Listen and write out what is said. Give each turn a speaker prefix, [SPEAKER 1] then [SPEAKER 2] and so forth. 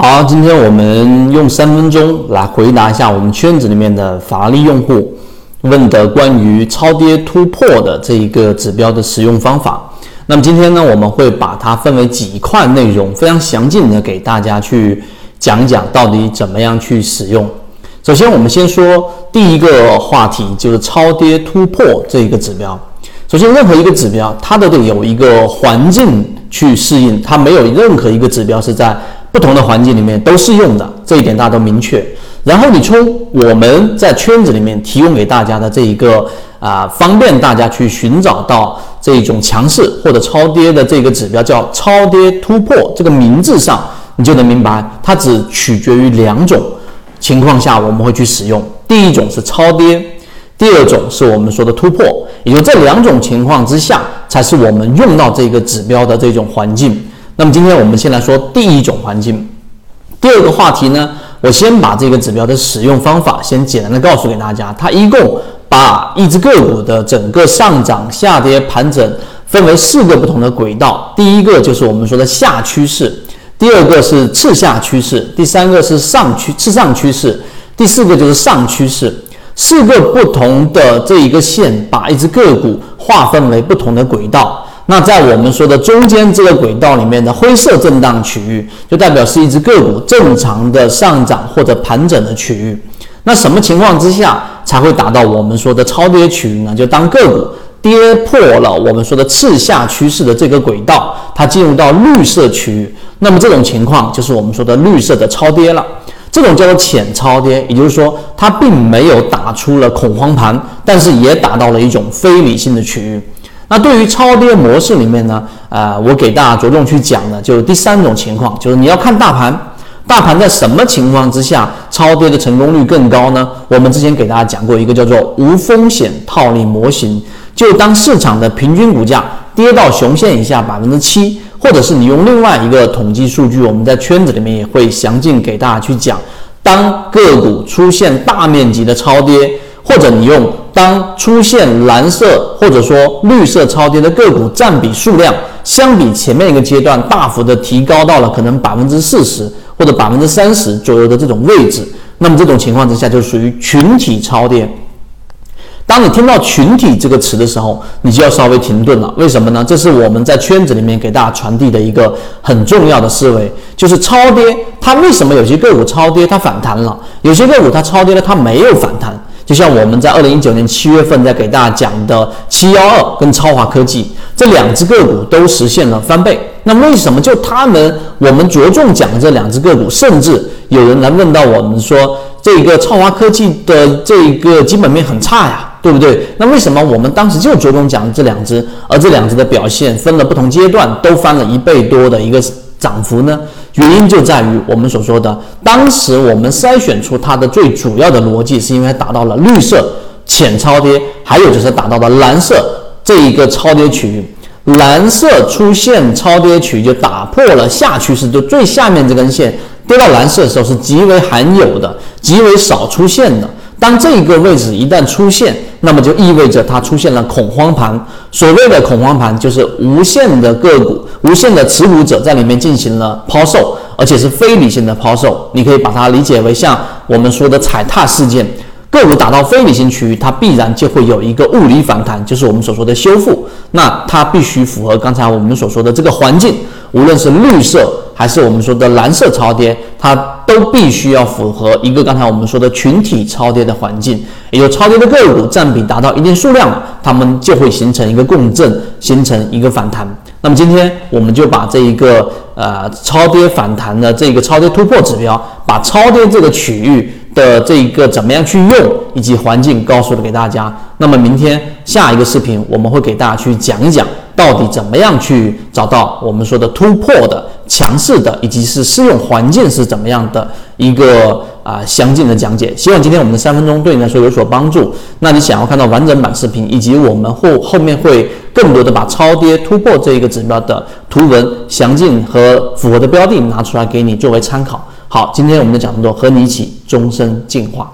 [SPEAKER 1] 好，今天我们用三分钟来回答一下我们圈子里面的法拉利用户问的关于超跌突破的这一个指标的使用方法。那么今天呢，我们会把它分为几块内容，非常详尽的给大家去讲讲到底怎么样去使用。首先，我们先说第一个话题，就是超跌突破这一个指标。首先，任何一个指标，它都得有一个环境去适应，它没有任何一个指标是在。不同的环境里面都适用的这一点大家都明确。然后你从我们在圈子里面提供给大家的这一个啊，方便大家去寻找到这种强势或者超跌的这个指标，叫超跌突破这个名字上，你就能明白，它只取决于两种情况下我们会去使用。第一种是超跌，第二种是我们说的突破，也就这两种情况之下，才是我们用到这个指标的这种环境。那么今天我们先来说第一种环境，第二个话题呢，我先把这个指标的使用方法先简单的告诉给大家。它一共把一只个股的整个上涨、下跌、盘整分为四个不同的轨道。第一个就是我们说的下趋势，第二个是次下趋势，第三个是上趋次上趋势，第四个就是上趋势。四个不同的这一个线，把一只个股划分为不同的轨道。那在我们说的中间这个轨道里面的灰色震荡区域，就代表是一只个股正常的上涨或者盘整的区域。那什么情况之下才会达到我们说的超跌区域呢？就当个股跌破了我们说的次下趋势的这个轨道，它进入到绿色区域，那么这种情况就是我们说的绿色的超跌了。这种叫做浅超跌，也就是说它并没有打出了恐慌盘，但是也打到了一种非理性的区域。那对于超跌模式里面呢，呃，我给大家着重去讲的，就是第三种情况，就是你要看大盘，大盘在什么情况之下超跌的成功率更高呢？我们之前给大家讲过一个叫做无风险套利模型，就当市场的平均股价跌到熊线以下百分之七，或者是你用另外一个统计数据，我们在圈子里面也会详尽给大家去讲，当个股出现大面积的超跌。或者你用当出现蓝色或者说绿色超跌的个股占比数量，相比前面一个阶段大幅的提高到了可能百分之四十或者百分之三十左右的这种位置，那么这种情况之下就属于群体超跌。当你听到群体这个词的时候，你就要稍微停顿了。为什么呢？这是我们在圈子里面给大家传递的一个很重要的思维，就是超跌它为什么有些个股超跌它反弹了，有些个股它超跌了它没有反弹。就像我们在二零一九年七月份在给大家讲的七幺二跟超华科技这两只个股都实现了翻倍。那为什么就他们我们着重讲这两只个股，甚至有人来问到我们说这个超华科技的这个基本面很差呀，对不对？那为什么我们当时就着重讲这两只，而这两只的表现分了不同阶段都翻了一倍多的一个涨幅呢？原因就在于我们所说的，当时我们筛选出它的最主要的逻辑，是因为达到了绿色浅超跌，还有就是达到了蓝色这一个超跌区域。蓝色出现超跌区域，就打破了下趋势，就最下面这根线跌到蓝色的时候是极为罕有的、极为少出现的。当这一个位置一旦出现，那么就意味着它出现了恐慌盘。所谓的恐慌盘，就是无限的个股、无限的持股者在里面进行了抛售，而且是非理性的抛售。你可以把它理解为像我们说的踩踏事件，个股打到非理性区域，它必然就会有一个物理反弹，就是我们所说的修复。那它必须符合刚才我们所说的这个环境，无论是绿色还是我们说的蓝色超跌，它。都必须要符合一个刚才我们说的群体超跌的环境，也就超跌的个股占比达到一定数量，它们就会形成一个共振，形成一个反弹。那么今天我们就把这一个呃超跌反弹的这个超跌突破指标，把超跌这个区域的这一个怎么样去用，以及环境告诉了给大家。那么明天下一个视频我们会给大家去讲一讲。到底怎么样去找到我们说的突破的强势的，以及是适用环境是怎么样的一个啊详尽的讲解？希望今天我们的三分钟对你来说有所帮助。那你想要看到完整版视频，以及我们后后面会更多的把超跌突破这一个指标的图文详尽和符合的标的拿出来给你作为参考。好，今天我们的讲座和你一起终身进化。